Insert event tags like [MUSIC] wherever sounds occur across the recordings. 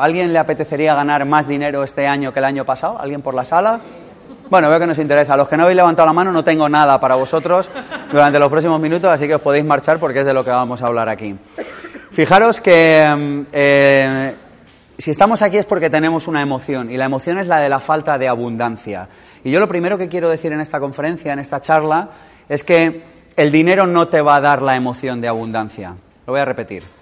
¿Alguien le apetecería ganar más dinero este año que el año pasado? ¿Alguien por la sala? Bueno, veo que nos interesa. A los que no habéis levantado la mano, no tengo nada para vosotros durante los próximos minutos, así que os podéis marchar porque es de lo que vamos a hablar aquí. Fijaros que mm, eh, si estamos aquí es porque tenemos una emoción, y la emoción es la de la falta de abundancia. Y yo lo primero que quiero decir en esta conferencia, en esta charla, es que el dinero no te va a dar la emoción de abundancia. Lo voy a repetir.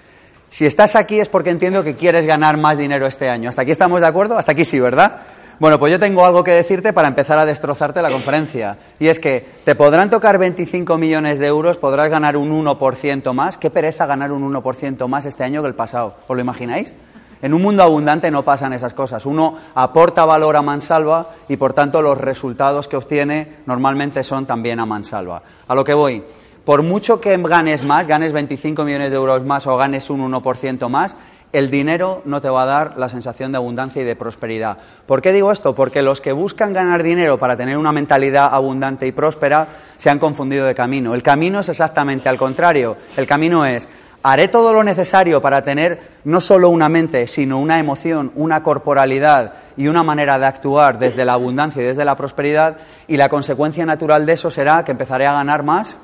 Si estás aquí es porque entiendo que quieres ganar más dinero este año. ¿Hasta aquí estamos de acuerdo? Hasta aquí sí, ¿verdad? Bueno, pues yo tengo algo que decirte para empezar a destrozarte la conferencia. Y es que te podrán tocar 25 millones de euros, podrás ganar un 1% más. Qué pereza ganar un 1% más este año que el pasado. ¿Os lo imagináis? En un mundo abundante no pasan esas cosas. Uno aporta valor a mansalva y por tanto los resultados que obtiene normalmente son también a mansalva. A lo que voy por mucho que ganes más, ganes 25 millones de euros más o ganes un 1% más, el dinero no te va a dar la sensación de abundancia y de prosperidad. ¿Por qué digo esto? Porque los que buscan ganar dinero para tener una mentalidad abundante y próspera se han confundido de camino. El camino es exactamente al contrario. El camino es, haré todo lo necesario para tener no solo una mente, sino una emoción, una corporalidad y una manera de actuar desde la abundancia y desde la prosperidad, y la consecuencia natural de eso será que empezaré a ganar más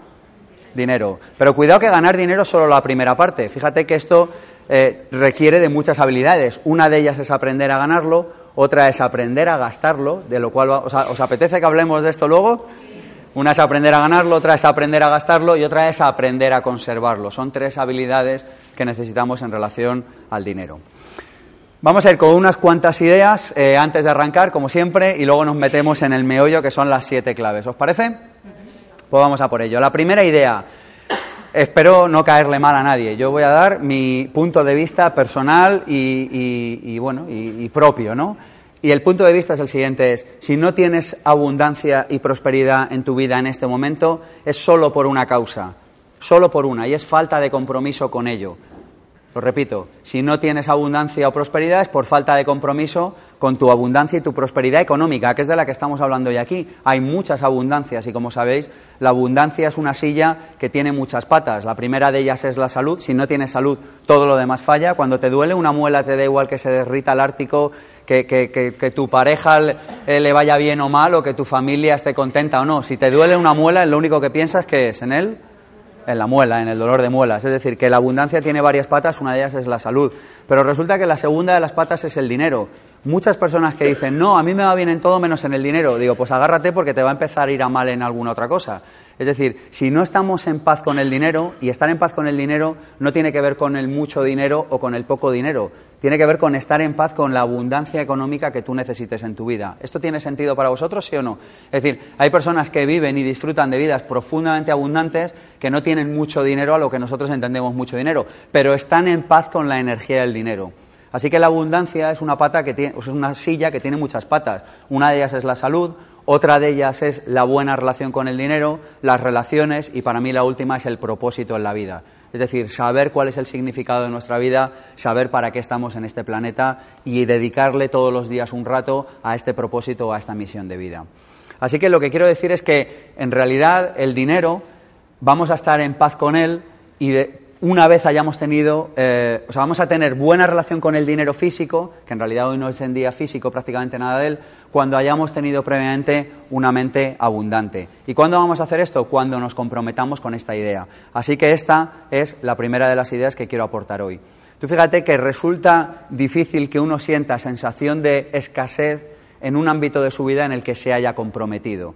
dinero. Pero cuidado que ganar dinero es solo la primera parte. Fíjate que esto eh, requiere de muchas habilidades. Una de ellas es aprender a ganarlo, otra es aprender a gastarlo, de lo cual, ¿os, ¿os apetece que hablemos de esto luego? Una es aprender a ganarlo, otra es aprender a gastarlo y otra es aprender a conservarlo. Son tres habilidades que necesitamos en relación al dinero. Vamos a ir con unas cuantas ideas eh, antes de arrancar, como siempre, y luego nos metemos en el meollo, que son las siete claves. ¿Os parece? Pues vamos a por ello. La primera idea, espero no caerle mal a nadie. Yo voy a dar mi punto de vista personal y, bueno y, propio, ¿no? Y el punto de vista es el siguiente: es si no tienes abundancia y prosperidad en tu vida en este momento, es solo por una causa, solo por una, y es falta de compromiso con ello. Lo repito, si no tienes abundancia o prosperidad es por falta de compromiso con tu abundancia y tu prosperidad económica, que es de la que estamos hablando hoy aquí. Hay muchas abundancias y como sabéis, la abundancia es una silla que tiene muchas patas. La primera de ellas es la salud. Si no tienes salud, todo lo demás falla. Cuando te duele una muela, te da igual que se derrita el Ártico, que, que tu pareja eh, le vaya bien o mal, o que tu familia esté contenta o no. Si te duele una muela, lo único que piensas que es en él en la muela, en el dolor de muelas. Es decir, que la abundancia tiene varias patas, una de ellas es la salud. Pero resulta que la segunda de las patas es el dinero. Muchas personas que dicen, no, a mí me va bien en todo menos en el dinero. Digo, pues agárrate porque te va a empezar a ir a mal en alguna otra cosa. Es decir, si no estamos en paz con el dinero, y estar en paz con el dinero no tiene que ver con el mucho dinero o con el poco dinero, tiene que ver con estar en paz con la abundancia económica que tú necesites en tu vida. ¿Esto tiene sentido para vosotros, sí o no? Es decir, hay personas que viven y disfrutan de vidas profundamente abundantes que no tienen mucho dinero a lo que nosotros entendemos mucho dinero, pero están en paz con la energía del dinero. Así que la abundancia es una pata que tiene, es una silla que tiene muchas patas. Una de ellas es la salud, otra de ellas es la buena relación con el dinero, las relaciones y para mí la última es el propósito en la vida. Es decir, saber cuál es el significado de nuestra vida, saber para qué estamos en este planeta y dedicarle todos los días un rato a este propósito, a esta misión de vida. Así que lo que quiero decir es que en realidad el dinero vamos a estar en paz con él y de, una vez hayamos tenido, eh, o sea, vamos a tener buena relación con el dinero físico, que en realidad hoy no es en día físico prácticamente nada de él, cuando hayamos tenido previamente una mente abundante. ¿Y cuándo vamos a hacer esto? Cuando nos comprometamos con esta idea. Así que esta es la primera de las ideas que quiero aportar hoy. Tú fíjate que resulta difícil que uno sienta sensación de escasez en un ámbito de su vida en el que se haya comprometido.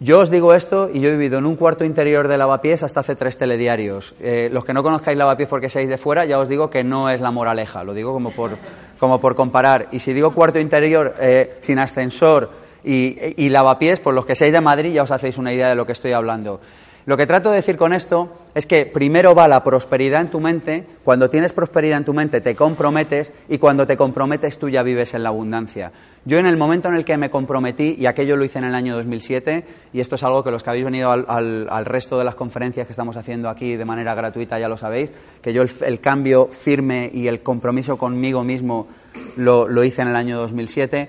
Yo os digo esto y yo he vivido en un cuarto interior de Lavapiés hasta hace tres telediarios. Eh, los que no conozcáis Lavapiés porque seáis de fuera, ya os digo que no es la moraleja, lo digo como por, [LAUGHS] como por comparar. Y si digo cuarto interior eh, sin ascensor y, y Lavapiés, por los que seáis de Madrid ya os hacéis una idea de lo que estoy hablando. Lo que trato de decir con esto es que primero va la prosperidad en tu mente, cuando tienes prosperidad en tu mente te comprometes y cuando te comprometes tú ya vives en la abundancia. Yo en el momento en el que me comprometí, y aquello lo hice en el año 2007, y esto es algo que los que habéis venido al, resto de las conferencias que estamos haciendo aquí de manera gratuita ya lo sabéis, que yo el, cambio firme y el compromiso conmigo mismo lo, lo hice en el año 2007,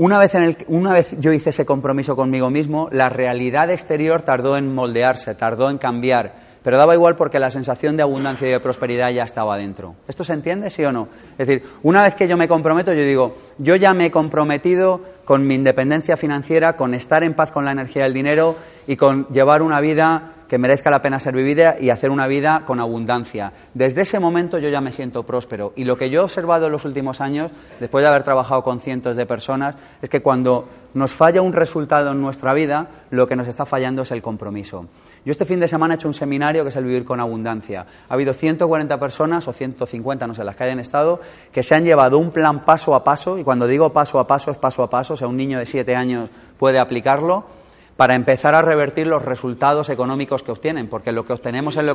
una vez, en el, una vez yo hice ese compromiso conmigo mismo, la realidad exterior tardó en moldearse, tardó en cambiar. pero daba igual porque la sensación de abundancia y de prosperidad ya estaba dentro. ¿Esto se entiende, sí o no? Es decir, una vez que yo me comprometo, yo digo, yo ya me he comprometido con mi independencia financiera, con estar en paz con la energía del dinero y con llevar una vida que merezca la pena ser vivida y hacer una vida con abundancia. Desde ese momento yo ya me siento próspero y lo que yo he observado en los últimos años, después de haber trabajado con cientos de personas, es que cuando nos falla un resultado en nuestra vida, lo que nos está fallando es el compromiso. Yo este fin de semana he hecho un seminario que es el Vivir con Abundancia. Ha habido 140 personas o 150, no sé, las que hayan estado, que se han llevado un plan paso a paso, y cuando digo paso a paso es paso a paso, o sea, un niño de 7 años puede aplicarlo para empezar a revertir los resultados económicos que obtienen, porque lo que obtenemos en lo,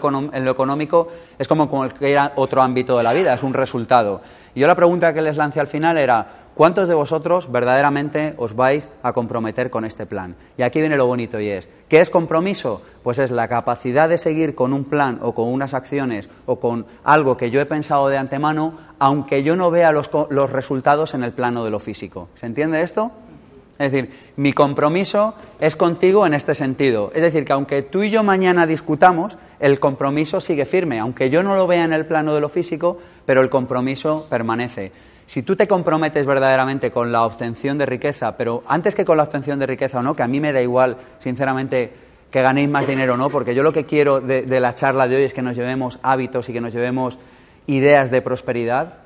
económico es como cualquier otro ámbito de la vida, es un resultado. Y yo la pregunta que les lancé al final era, ¿cuántos de vosotros verdaderamente os vais a comprometer con este plan? Y aquí viene lo bonito y es, ¿qué es compromiso? Pues es la capacidad de seguir con un plan o con unas acciones o con algo que yo he pensado de antemano, aunque yo no vea los, los resultados en el plano de lo físico. ¿Se entiende esto? Es decir, mi compromiso es contigo en este sentido. Es decir, que aunque tú y yo mañana discutamos, el compromiso sigue firme, aunque yo no lo vea en el plano de lo físico, pero el compromiso permanece. Si tú te comprometes verdaderamente con la obtención de riqueza, pero antes que con la obtención de riqueza o no, que a mí me da igual, sinceramente, que ganéis más dinero o no, porque yo lo que quiero de, de la charla de hoy es que nos llevemos hábitos y que nos llevemos ideas de prosperidad,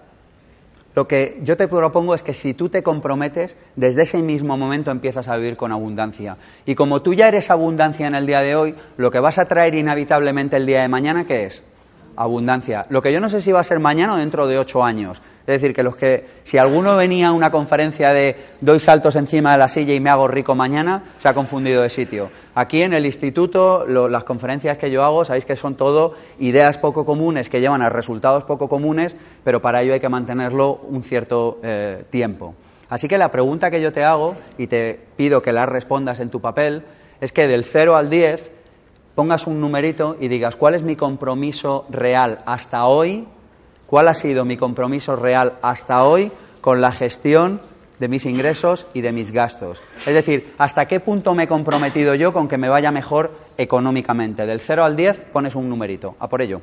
lo que yo te propongo es que si tú te comprometes, desde ese mismo momento empiezas a vivir con abundancia. Y como tú ya eres abundancia en el día de hoy, lo que vas a traer inevitablemente el día de mañana, ¿qué es? Abundancia. Lo que yo no sé si va a ser mañana o dentro de ocho años. Es decir, que los que, si alguno venía a una conferencia de doy saltos encima de la silla y me hago rico mañana, se ha confundido de sitio. Aquí en el instituto, las conferencias que yo hago, sabéis que son todo ideas poco comunes que llevan a resultados poco comunes, pero para ello hay que mantenerlo un cierto eh, tiempo. Así que la pregunta que yo te hago, y te pido que la respondas en tu papel, es que del 0 al 10 pongas un numerito y digas cuál es mi compromiso real hasta hoy cuál ha sido mi compromiso real hasta hoy con la gestión de mis ingresos y de mis gastos. Es decir, hasta qué punto me he comprometido yo con que me vaya mejor económicamente. Del 0 al 10 pones un numerito. A por ello.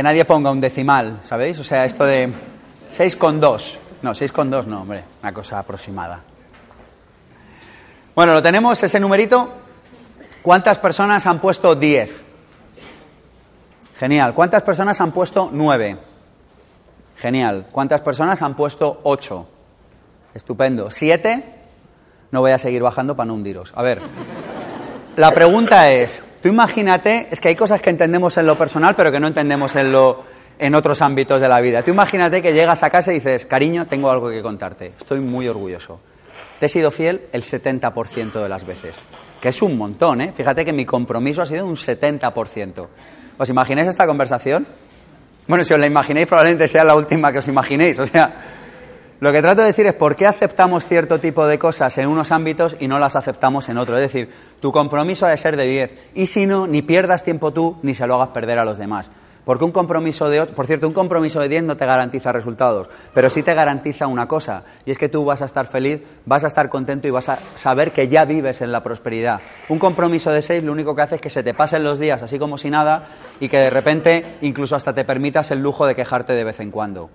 Que nadie ponga un decimal, ¿sabéis? O sea, esto de 6,2. No, 6,2 no, hombre, una cosa aproximada. Bueno, lo tenemos, ese numerito. ¿Cuántas personas han puesto 10? Genial. ¿Cuántas personas han puesto 9? Genial. ¿Cuántas personas han puesto 8? Estupendo. ¿7? No voy a seguir bajando para no hundiros. A ver, la pregunta es, tú imagínate, es que hay cosas que entendemos en lo personal, pero que no entendemos en lo en otros ámbitos de la vida. Tú imagínate que llegas a casa y dices, cariño, tengo algo que contarte, estoy muy orgulloso. Te he sido fiel el 70% de las veces, que es un montón, ¿eh? Fíjate que mi compromiso ha sido un 70%. ¿Os imagináis esta conversación? Bueno, si os la imaginéis, probablemente sea la última que os imaginéis. O sea, lo que trato de decir es por qué aceptamos cierto tipo de cosas en unos ámbitos y no las aceptamos en otros. Es decir, tu compromiso ha de ser de 10. Y si no, ni pierdas tiempo tú, ni se lo hagas perder a los demás. Porque un compromiso de por cierto, un compromiso de 10 no te garantiza resultados, pero sí te garantiza una cosa, y es que tú vas a estar feliz, vas a estar contento y vas a saber que ya vives en la prosperidad. Un compromiso de 6 lo único que hace es que se te pasen los días así como si nada y que de repente incluso hasta te permitas el lujo de quejarte de vez en cuando.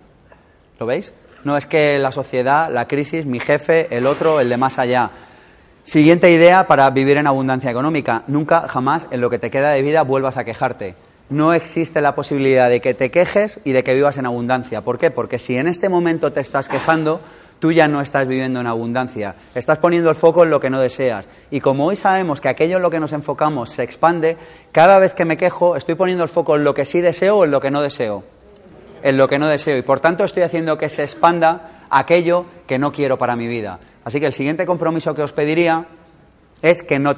¿Lo veis? No es que la sociedad, la crisis, mi jefe, el otro, el de más allá. Siguiente idea para vivir en abundancia económica. Nunca, jamás, en lo que te queda de vida vuelvas a quejarte no existe la posibilidad de que te quejes y de que vivas en abundancia. ¿Por qué? Porque si en este momento te estás quejando, tú ya no estás viviendo en abundancia. Estás poniendo el foco en lo que no deseas. Y como hoy sabemos que aquello en lo que nos enfocamos se expande, cada vez que me quejo estoy poniendo el foco en lo que sí deseo o en lo que no deseo. En lo que no deseo. Y por tanto estoy haciendo que se expanda aquello que no quiero para mi vida. Así que el siguiente compromiso que os pediría es que no